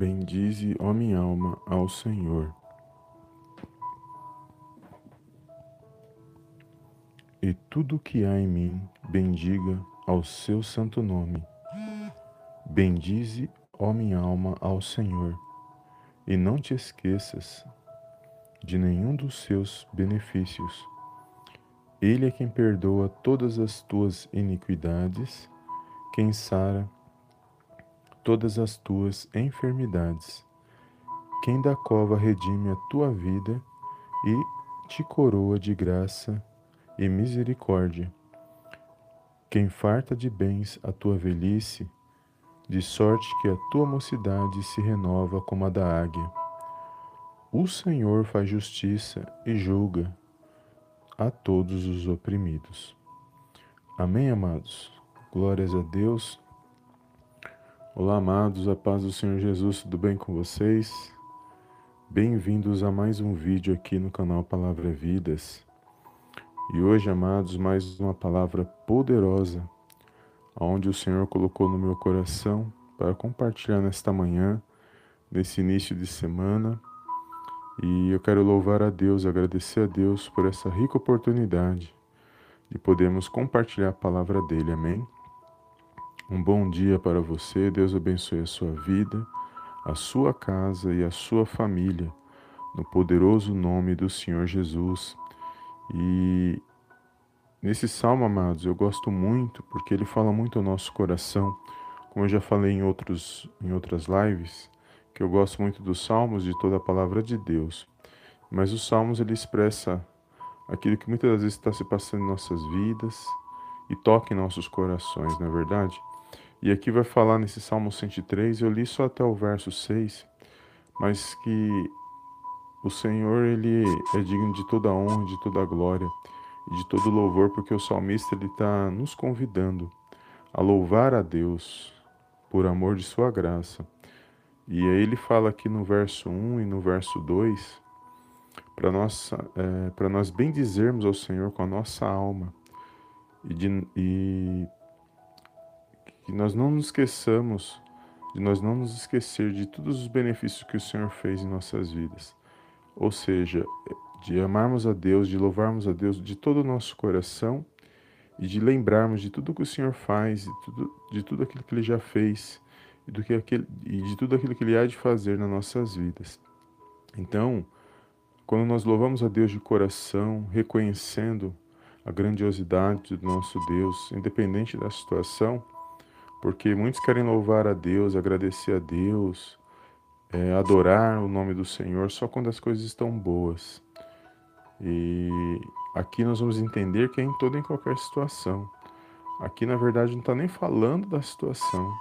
Bendize, ó minha alma, ao Senhor. E tudo que há em mim, bendiga ao seu santo nome. Bendize, ó minha alma, ao Senhor, e não te esqueças de nenhum dos seus benefícios. Ele é quem perdoa todas as tuas iniquidades, quem sara todas as tuas enfermidades, quem da cova redime a tua vida e te coroa de graça e misericórdia, quem farta de bens a tua velhice, de sorte que a tua mocidade se renova como a da águia. O Senhor faz justiça e julga a todos os oprimidos. Amém, amados? Glórias a Deus. Olá, amados, a paz do Senhor Jesus, tudo bem com vocês? Bem-vindos a mais um vídeo aqui no canal Palavra Vidas. E hoje, amados, mais uma palavra poderosa, onde o Senhor colocou no meu coração para compartilhar nesta manhã, nesse início de semana. E eu quero louvar a Deus, agradecer a Deus por essa rica oportunidade de podermos compartilhar a palavra dele. Amém? Um bom dia para você, Deus abençoe a sua vida, a sua casa e a sua família, no poderoso nome do Senhor Jesus. E nesse salmo, amados, eu gosto muito porque ele fala muito ao nosso coração, como eu já falei em, outros, em outras lives, que eu gosto muito dos salmos, de toda a palavra de Deus. Mas os salmos ele expressa aquilo que muitas vezes está se passando em nossas vidas e toca em nossos corações, não é verdade? E aqui vai falar nesse Salmo 103, eu li só até o verso 6, mas que o Senhor ele é digno de toda honra, de toda glória e de todo louvor, porque o salmista ele está nos convidando a louvar a Deus por amor de sua graça. E aí ele fala aqui no verso 1 e no verso 2 para nós, é, nós bendizermos ao Senhor com a nossa alma e, de, e que nós não nos esqueçamos, de nós não nos esquecer de todos os benefícios que o Senhor fez em nossas vidas. Ou seja, de amarmos a Deus, de louvarmos a Deus de todo o nosso coração e de lembrarmos de tudo que o Senhor faz, de tudo, de tudo aquilo que Ele já fez e, do que aquele, e de tudo aquilo que Ele há de fazer nas nossas vidas. Então, quando nós louvamos a Deus de coração, reconhecendo a grandiosidade do nosso Deus, independente da situação, porque muitos querem louvar a Deus, agradecer a Deus, é, adorar o nome do Senhor só quando as coisas estão boas. E aqui nós vamos entender que é em toda e em qualquer situação. Aqui, na verdade, não está nem falando da situação.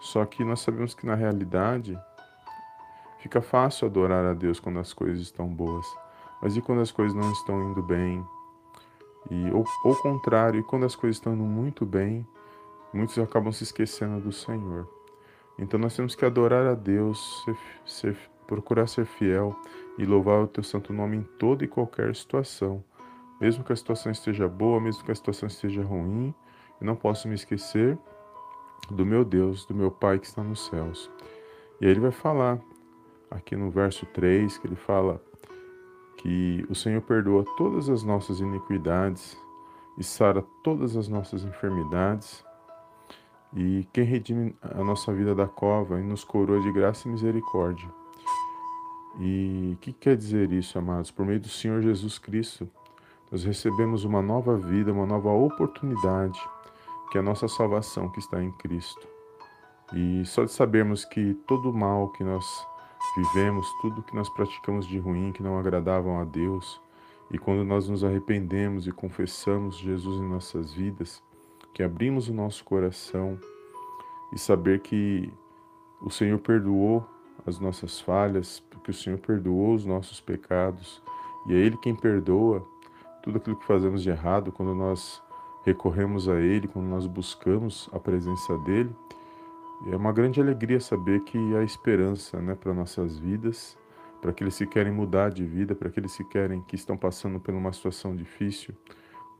Só que nós sabemos que na realidade fica fácil adorar a Deus quando as coisas estão boas. Mas e quando as coisas não estão indo bem? E ou, ou contrário, e quando as coisas estão indo muito bem, muitos acabam se esquecendo do Senhor. Então nós temos que adorar a Deus, ser, ser, procurar ser fiel e louvar o teu santo nome em toda e qualquer situação. Mesmo que a situação esteja boa, mesmo que a situação esteja ruim, eu não posso me esquecer do meu Deus, do meu Pai que está nos céus. E aí ele vai falar aqui no verso 3, que ele fala que o Senhor perdoa todas as nossas iniquidades e sara todas as nossas enfermidades e quem redime a nossa vida da cova e nos coroa de graça e misericórdia. E o que quer dizer isso, amados? Por meio do Senhor Jesus Cristo, nós recebemos uma nova vida, uma nova oportunidade, que é a nossa salvação que está em Cristo. E só de sabermos que todo o mal que nós vivemos, tudo que nós praticamos de ruim, que não agradavam a Deus, e quando nós nos arrependemos e confessamos Jesus em nossas vidas, que abrimos o nosso coração e saber que o Senhor perdoou as nossas falhas, porque o Senhor perdoou os nossos pecados e é Ele quem perdoa tudo aquilo que fazemos de errado quando nós recorremos a Ele, quando nós buscamos a presença dEle. É uma grande alegria saber que há esperança né, para nossas vidas, para aqueles que querem mudar de vida, para aqueles que querem que estão passando por uma situação difícil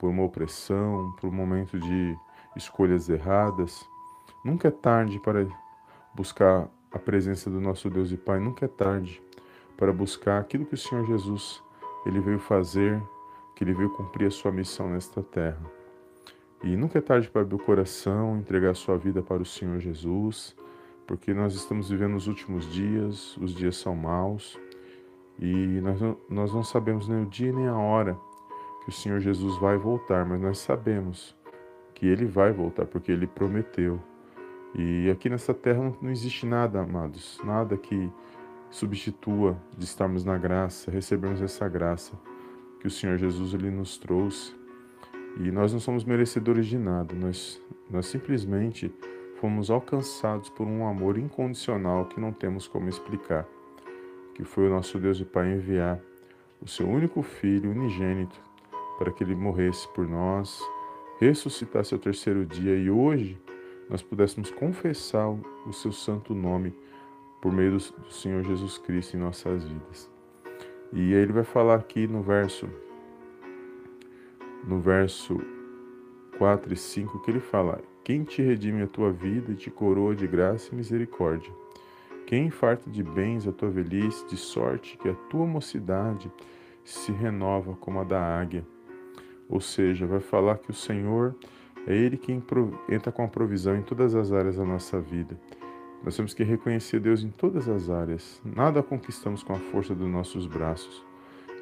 por uma opressão, por um momento de escolhas erradas. Nunca é tarde para buscar a presença do nosso Deus e Pai, nunca é tarde para buscar aquilo que o Senhor Jesus ele veio fazer, que ele veio cumprir a sua missão nesta terra. E nunca é tarde para abrir o coração, entregar a sua vida para o Senhor Jesus, porque nós estamos vivendo os últimos dias, os dias são maus, e nós não, nós não sabemos nem o dia nem a hora que o Senhor Jesus vai voltar, mas nós sabemos que ele vai voltar, porque ele prometeu. E aqui nessa terra não, existe nada, amados, nada que substitua de estarmos na graça, recebermos essa graça que o Senhor Jesus ele nos trouxe. E nós não somos merecedores de nada, nós, nós simplesmente fomos alcançados por um amor incondicional que não temos como explicar, que foi o nosso Deus e Pai enviar o seu único filho unigênito para que ele morresse por nós ressuscitasse ao terceiro dia e hoje nós pudéssemos confessar o seu santo nome por meio do Senhor Jesus Cristo em nossas vidas. E ele vai falar aqui no verso no verso 4 e 5 que ele fala: Quem te redime a tua vida e te coroa de graça e misericórdia? Quem farta de bens a tua velhice, de sorte que a tua mocidade se renova como a da águia? Ou seja, vai falar que o Senhor é Ele quem entra com a provisão em todas as áreas da nossa vida. Nós temos que reconhecer Deus em todas as áreas. Nada conquistamos com a força dos nossos braços.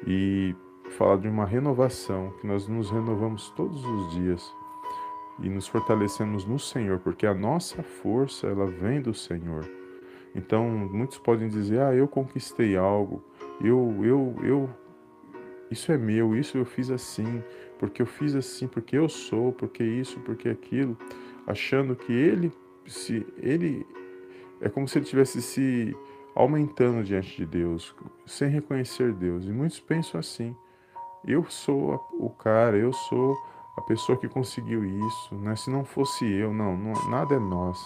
E falar de uma renovação, que nós nos renovamos todos os dias e nos fortalecemos no Senhor, porque a nossa força ela vem do Senhor. Então, muitos podem dizer: "Ah, eu conquistei algo, eu eu eu isso é meu, isso eu fiz assim, porque eu fiz assim, porque eu sou, porque isso, porque aquilo, achando que ele se ele é como se ele tivesse se aumentando diante de Deus, sem reconhecer Deus. E muitos pensam assim: eu sou o cara, eu sou a pessoa que conseguiu isso, né? Se não fosse eu, não, não nada é nós.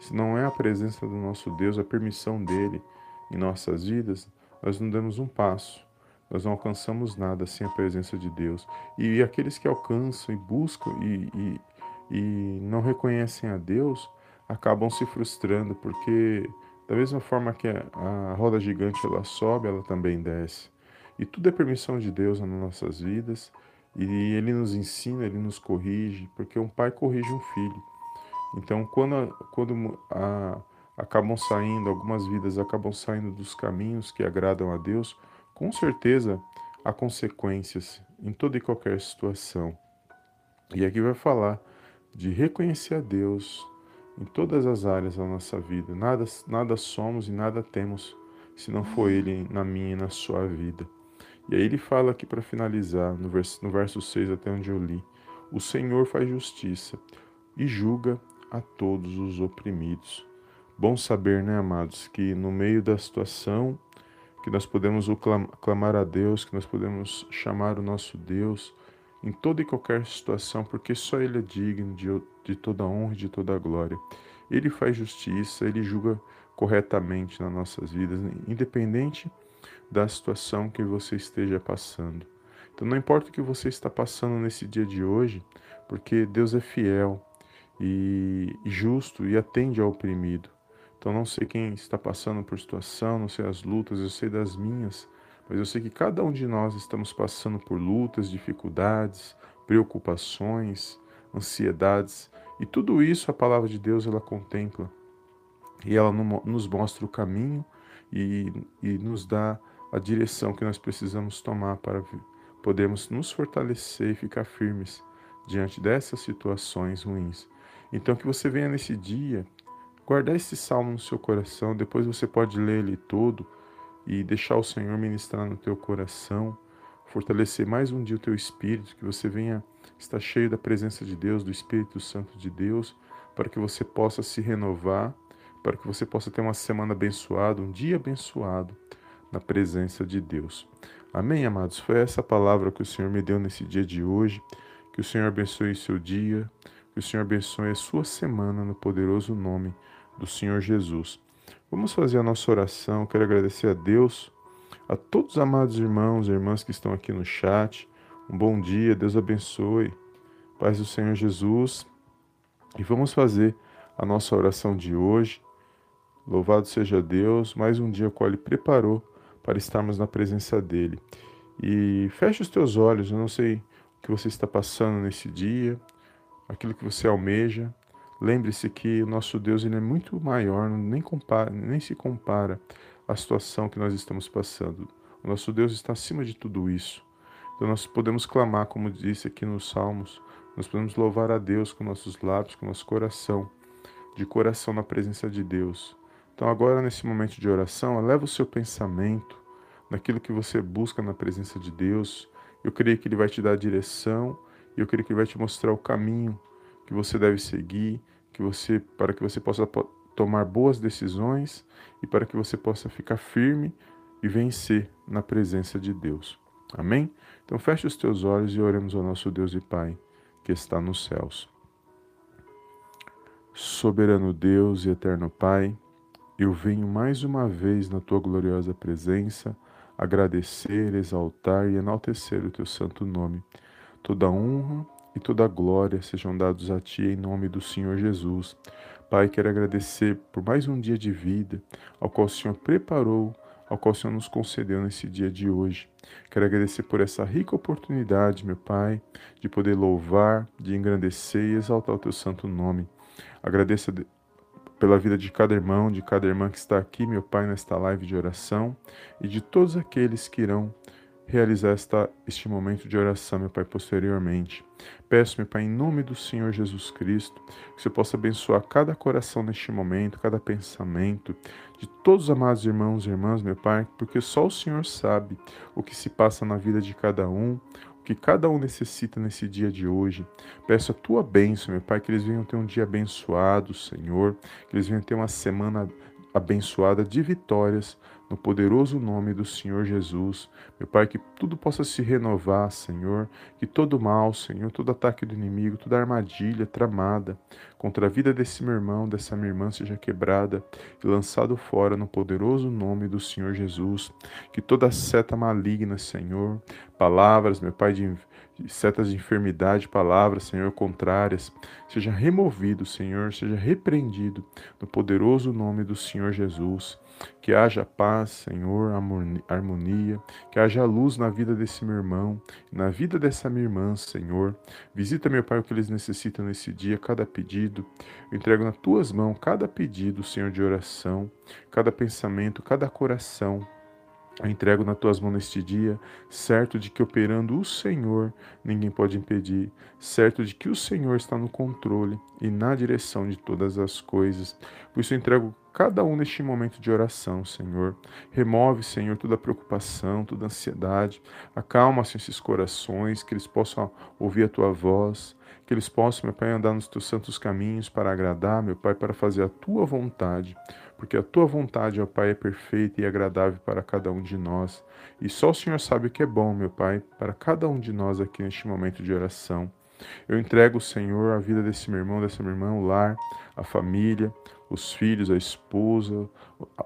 Se não é a presença do nosso Deus, a permissão dele em nossas vidas, nós não damos um passo. Nós não alcançamos nada sem a presença de Deus. E aqueles que alcançam e buscam e, e, e não reconhecem a Deus acabam se frustrando, porque da mesma forma que a, a roda gigante ela sobe, ela também desce. E tudo é permissão de Deus nas nossas vidas. E Ele nos ensina, Ele nos corrige, porque um pai corrige um filho. Então, quando, quando a, acabam saindo, algumas vidas acabam saindo dos caminhos que agradam a Deus, com certeza há consequências em toda e qualquer situação. E aqui vai falar de reconhecer a Deus em todas as áreas da nossa vida. Nada, nada somos e nada temos se não for Ele na minha e na sua vida. E aí ele fala aqui para finalizar, no verso, no verso 6 até onde eu li: O Senhor faz justiça e julga a todos os oprimidos. Bom saber, né, amados, que no meio da situação que nós podemos clamar a Deus, que nós podemos chamar o nosso Deus em toda e qualquer situação, porque só Ele é digno de, de toda honra e de toda glória. Ele faz justiça, Ele julga corretamente nas nossas vidas, independente da situação que você esteja passando. Então, não importa o que você está passando nesse dia de hoje, porque Deus é fiel e justo e atende ao oprimido. Então não sei quem está passando por situação, não sei as lutas, eu sei das minhas, mas eu sei que cada um de nós estamos passando por lutas, dificuldades, preocupações, ansiedades, e tudo isso a palavra de Deus ela contempla. E ela nos mostra o caminho e, e nos dá a direção que nós precisamos tomar para podermos nos fortalecer e ficar firmes diante dessas situações ruins. Então que você venha nesse dia guardar esse salmo no seu coração, depois você pode ler ele todo e deixar o Senhor ministrar no teu coração, fortalecer mais um dia o teu espírito, que você venha estar cheio da presença de Deus, do Espírito Santo de Deus, para que você possa se renovar, para que você possa ter uma semana abençoada, um dia abençoado na presença de Deus. Amém, amados? Foi essa palavra que o Senhor me deu nesse dia de hoje. Que o Senhor abençoe seu dia, que o Senhor abençoe a sua semana no poderoso nome do Senhor Jesus. Vamos fazer a nossa oração. Quero agradecer a Deus, a todos os amados irmãos e irmãs que estão aqui no chat. Um bom dia, Deus abençoe. Paz do Senhor Jesus. E vamos fazer a nossa oração de hoje, Louvado seja Deus, mais um dia qual Ele preparou para estarmos na presença dEle. E feche os teus olhos, eu não sei o que você está passando nesse dia, aquilo que você almeja. Lembre-se que o nosso Deus ele é muito maior, nem, compara, nem se compara à situação que nós estamos passando. O nosso Deus está acima de tudo isso. Então nós podemos clamar, como disse aqui nos Salmos, nós podemos louvar a Deus com nossos lábios, com nosso coração, de coração na presença de Deus. Então, agora, nesse momento de oração, eleva o seu pensamento naquilo que você busca na presença de Deus. Eu creio que Ele vai te dar a direção eu creio que Ele vai te mostrar o caminho que você deve seguir, que você, para que você possa tomar boas decisões e para que você possa ficar firme e vencer na presença de Deus. Amém? Então feche os teus olhos e oremos ao nosso Deus e Pai que está nos céus. Soberano Deus e eterno Pai, eu venho mais uma vez na tua gloriosa presença agradecer, exaltar e enaltecer o teu santo nome. Toda honra e toda glória sejam dados a ti em nome do Senhor Jesus. Pai, quero agradecer por mais um dia de vida, ao qual o Senhor preparou, ao qual o Senhor nos concedeu nesse dia de hoje. Quero agradecer por essa rica oportunidade, meu Pai, de poder louvar, de engrandecer e exaltar o teu santo nome. Agradeço pela vida de cada irmão, de cada irmã que está aqui, meu Pai, nesta live de oração e de todos aqueles que irão realizar esta, este momento de oração, meu Pai, posteriormente. Peço, meu Pai, em nome do Senhor Jesus Cristo, que você possa abençoar cada coração neste momento, cada pensamento, de todos os amados irmãos e irmãs, meu Pai, porque só o Senhor sabe o que se passa na vida de cada um, que cada um necessita nesse dia de hoje. Peço a tua bênção, meu Pai, que eles venham ter um dia abençoado, Senhor, que eles venham ter uma semana abençoada de vitórias, no poderoso nome do Senhor Jesus. Meu Pai, que tudo possa se renovar, Senhor, que todo mal, Senhor, todo ataque do inimigo, toda armadilha tramada contra a vida desse meu irmão, dessa minha irmã seja quebrada e lançado fora no poderoso nome do Senhor Jesus. Que toda seta maligna, Senhor, palavras, meu Pai, de setas de enfermidade, palavras, Senhor, contrárias, seja removido, Senhor, seja repreendido no poderoso nome do Senhor Jesus. Que haja paz, Senhor, harmonia, que haja luz na vida desse meu irmão, na vida dessa minha irmã, Senhor. Visita, meu Pai, o que eles necessitam nesse dia, cada pedido. Eu entrego nas tuas mãos cada pedido, Senhor, de oração, cada pensamento, cada coração. Eu entrego nas tuas mãos neste dia, certo de que operando o Senhor, ninguém pode impedir, certo de que o Senhor está no controle e na direção de todas as coisas. Por isso eu entrego cada um neste momento de oração, Senhor. Remove, Senhor, toda preocupação, toda ansiedade. Acalma, Senhor, esses corações, que eles possam ouvir a tua voz, que eles possam, meu Pai, andar nos teus santos caminhos para agradar, meu Pai, para fazer a tua vontade porque a tua vontade, ó Pai, é perfeita e agradável para cada um de nós. E só o Senhor sabe o que é bom, meu Pai, para cada um de nós aqui neste momento de oração. Eu entrego, Senhor, a vida desse meu irmão, dessa minha irmã, o lar, a família, os filhos, a esposa,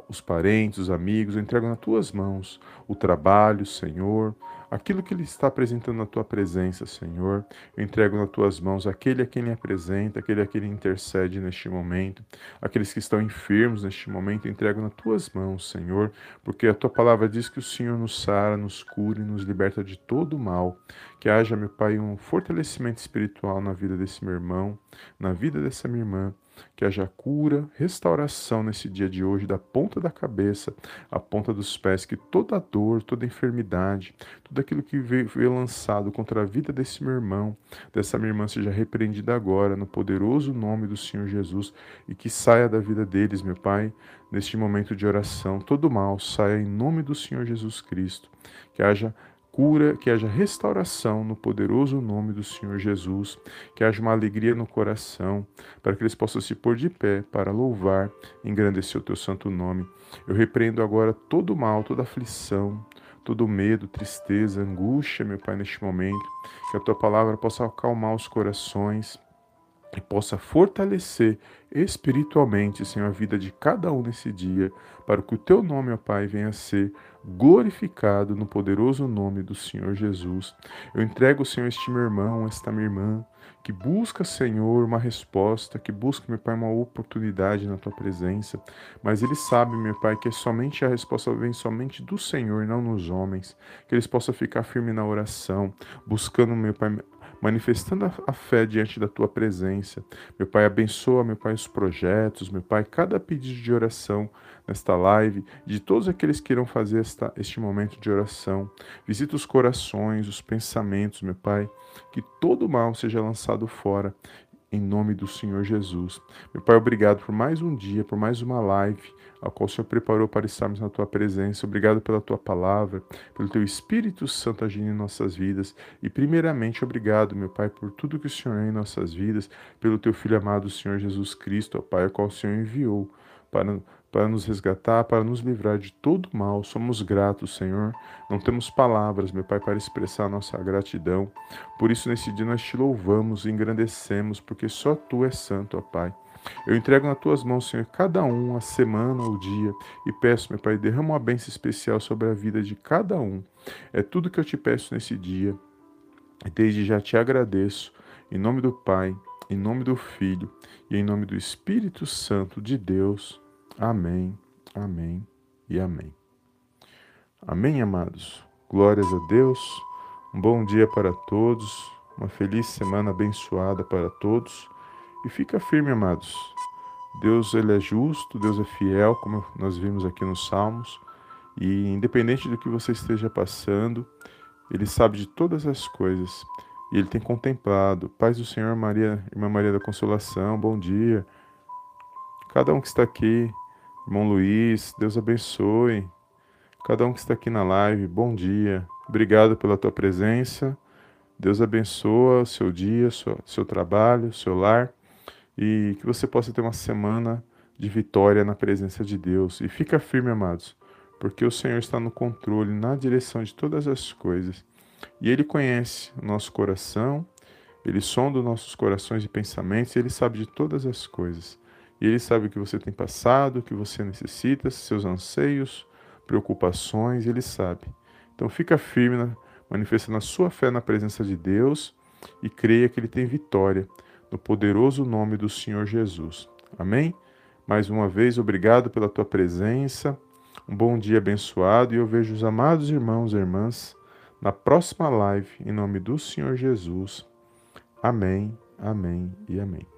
os parentes, os amigos, eu entrego nas tuas mãos o trabalho, Senhor, aquilo que Ele está apresentando na tua presença, Senhor. Eu entrego nas tuas mãos aquele a quem Ele apresenta, aquele a quem Ele intercede neste momento, aqueles que estão enfermos neste momento, eu entrego nas tuas mãos, Senhor, porque a tua palavra diz que o Senhor nos sara, nos cura e nos liberta de todo mal. Que haja, meu Pai, um fortalecimento espiritual na vida desse meu irmão, na vida dessa minha irmã que haja cura, restauração nesse dia de hoje, da ponta da cabeça à ponta dos pés, que toda dor, toda enfermidade, tudo aquilo que veio, veio lançado contra a vida desse meu irmão, dessa minha irmã, seja repreendida agora, no poderoso nome do Senhor Jesus, e que saia da vida deles, meu Pai, neste momento de oração. Todo mal saia em nome do Senhor Jesus Cristo. Que haja cura, que haja restauração no poderoso nome do Senhor Jesus, que haja uma alegria no coração, para que eles possam se pôr de pé para louvar engrandecer o teu santo nome. Eu repreendo agora todo mal, toda aflição, todo medo, tristeza, angústia, meu Pai, neste momento, que a tua palavra possa acalmar os corações e possa fortalecer espiritualmente, Senhor, a vida de cada um nesse dia, para que o teu nome, ó Pai, venha a ser glorificado no poderoso nome do Senhor Jesus. Eu entrego, Senhor, este meu irmão, esta minha irmã, que busca, Senhor, uma resposta, que busca, meu Pai, uma oportunidade na tua presença, mas ele sabe, meu Pai, que é somente a resposta vem somente do Senhor, não nos homens, que eles possam ficar firmes na oração, buscando, meu Pai, manifestando a fé diante da tua presença. Meu Pai, abençoa, meu Pai, os projetos, meu Pai, cada pedido de oração nesta live, de todos aqueles que irão fazer esta, este momento de oração. Visita os corações, os pensamentos, meu Pai, que todo mal seja lançado fora em nome do Senhor Jesus. Meu Pai, obrigado por mais um dia, por mais uma live, a qual o Senhor preparou para estarmos na tua presença. Obrigado pela tua palavra, pelo teu Espírito Santo agindo em nossas vidas. E, primeiramente, obrigado, meu Pai, por tudo que o Senhor é em nossas vidas, pelo teu Filho amado, o Senhor Jesus Cristo, ó Pai, o qual o Senhor enviou para para nos resgatar, para nos livrar de todo mal. Somos gratos, Senhor. Não temos palavras, meu Pai, para expressar nossa gratidão. Por isso, nesse dia, nós te louvamos e engrandecemos, porque só tu és santo, ó Pai. Eu entrego nas tuas mãos, Senhor, cada um, a semana, o dia, e peço, meu Pai, derrama uma bênção especial sobre a vida de cada um. É tudo que eu te peço nesse dia. Desde já te agradeço, em nome do Pai, em nome do Filho e em nome do Espírito Santo de Deus. Amém, amém e amém. Amém, amados. Glórias a Deus. Um bom dia para todos. Uma feliz semana abençoada para todos. E fica firme, amados. Deus ele é justo, Deus é fiel, como nós vimos aqui nos Salmos. E independente do que você esteja passando, ele sabe de todas as coisas. E ele tem contemplado. Paz do Senhor, Maria, Irmã Maria da Consolação, bom dia. Cada um que está aqui, Irmão Luiz, Deus abençoe. Cada um que está aqui na live, bom dia. Obrigado pela tua presença. Deus abençoa o seu dia, seu, seu trabalho, seu lar e que você possa ter uma semana de vitória na presença de Deus. E fica firme, amados, porque o Senhor está no controle, na direção de todas as coisas. E Ele conhece o nosso coração, Ele sonda os nossos corações e pensamentos, e Ele sabe de todas as coisas. E Ele sabe o que você tem passado, o que você necessita, seus anseios, preocupações, Ele sabe. Então fica firme, manifestando a sua fé na presença de Deus e creia que Ele tem vitória no poderoso nome do Senhor Jesus. Amém? Mais uma vez, obrigado pela tua presença. Um bom dia abençoado e eu vejo os amados irmãos e irmãs na próxima live, em nome do Senhor Jesus. Amém, amém e amém.